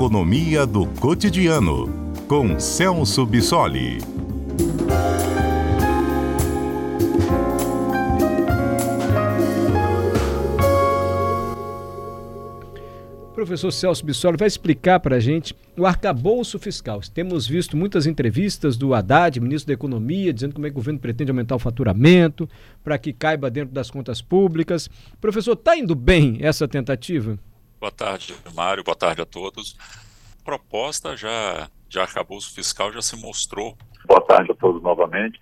Economia do Cotidiano, com Celso Bissoli. Professor Celso Bissoli vai explicar para a gente o arcabouço fiscal. Temos visto muitas entrevistas do Haddad, ministro da Economia, dizendo como é que o governo pretende aumentar o faturamento para que caiba dentro das contas públicas. Professor, está indo bem essa tentativa? Boa tarde, Mário. Boa tarde a todos. A proposta já de arcabouço fiscal já se mostrou. Boa tarde a todos novamente.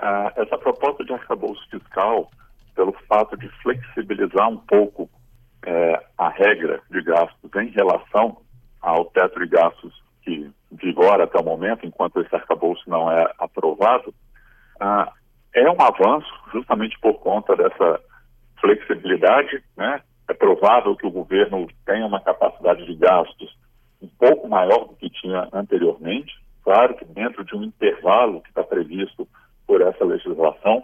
Uh, essa proposta de arcabouço fiscal, pelo fato de flexibilizar um pouco uh, a regra de gastos em relação ao teto de gastos que vigora até o momento, enquanto esse arcabouço não é aprovado, uh, é um avanço justamente por conta dessa flexibilidade, né? Provável que o governo tenha uma capacidade de gastos um pouco maior do que tinha anteriormente, claro que dentro de um intervalo que está previsto por essa legislação,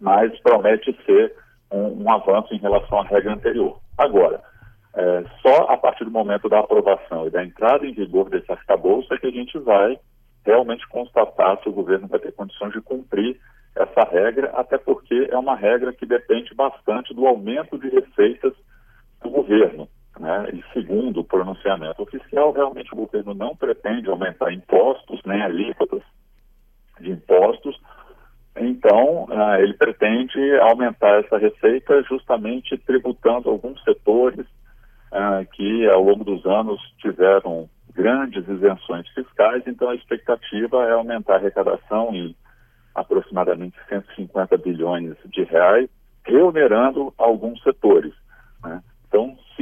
mas promete ser um, um avanço em relação à regra anterior. Agora, é, só a partir do momento da aprovação e da entrada em vigor desse arcabouço é que a gente vai realmente constatar se o governo vai ter condições de cumprir essa regra, até porque é uma regra que depende bastante do aumento de receitas do governo. Né? E segundo o pronunciamento oficial, realmente o governo não pretende aumentar impostos, nem alíquotas de impostos. Então, uh, ele pretende aumentar essa receita justamente tributando alguns setores uh, que, ao longo dos anos, tiveram grandes isenções fiscais. Então, a expectativa é aumentar a arrecadação em aproximadamente 150 bilhões de reais, reonerando alguns setores.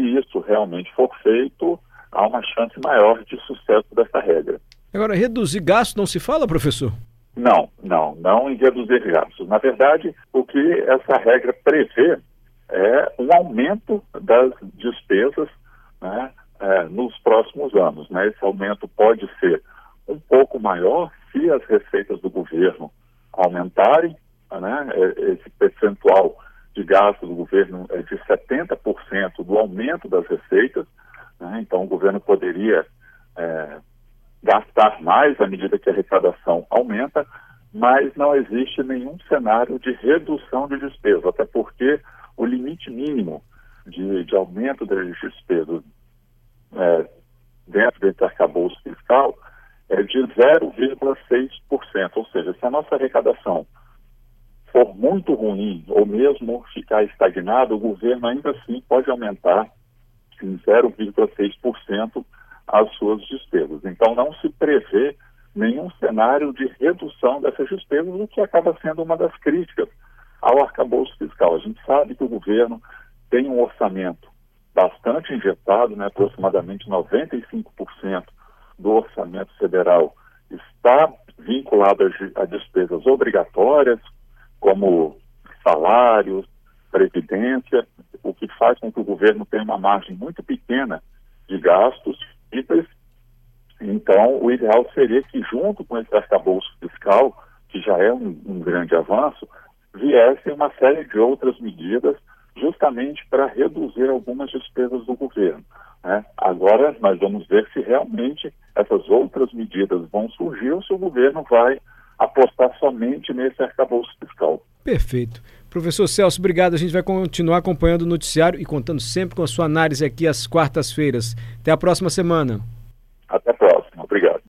Se isso realmente for feito, há uma chance maior de sucesso dessa regra. Agora, reduzir gastos não se fala, professor? Não, não, não em reduzir gastos. Na verdade, o que essa regra prevê é um aumento das despesas né, é, nos próximos anos. Né? Esse aumento pode ser um pouco maior se as receitas do governo aumentarem, né, é, esse percentual de gasto do governo é de 70% do aumento das receitas, né, então o governo poderia é, gastar mais à medida que a arrecadação aumenta, mas não existe nenhum cenário de redução de despesa, até porque o limite mínimo de, de aumento das despesas é, dentro desse arcabouço fiscal é de 0,6%. Ou seja, se a nossa arrecadação for muito ruim ou mesmo ficar estagnada, o governo ainda assim pode aumentar em 0,6% as suas despesas. Então, não se prevê nenhum cenário de redução dessas despesas, o que acaba sendo uma das críticas ao arcabouço fiscal. A gente sabe que o governo tem um orçamento bastante injetado, né, aproximadamente 95% do orçamento federal está vinculado a, a despesas obrigatórias, como salários, previdência, o que faz com que o governo tenha uma margem muito pequena de gastos Então, o ideal seria que, junto com esse arcabouço fiscal, que já é um, um grande avanço, viesse uma série de outras medidas justamente para reduzir algumas despesas do governo. Né? Agora, nós vamos ver se realmente essas outras medidas vão surgir ou se o governo vai apostar somente nesse arcabouço fiscal. Perfeito. Professor Celso, obrigado. A gente vai continuar acompanhando o noticiário e contando sempre com a sua análise aqui às quartas-feiras. Até a próxima semana. Até a próxima. Obrigado.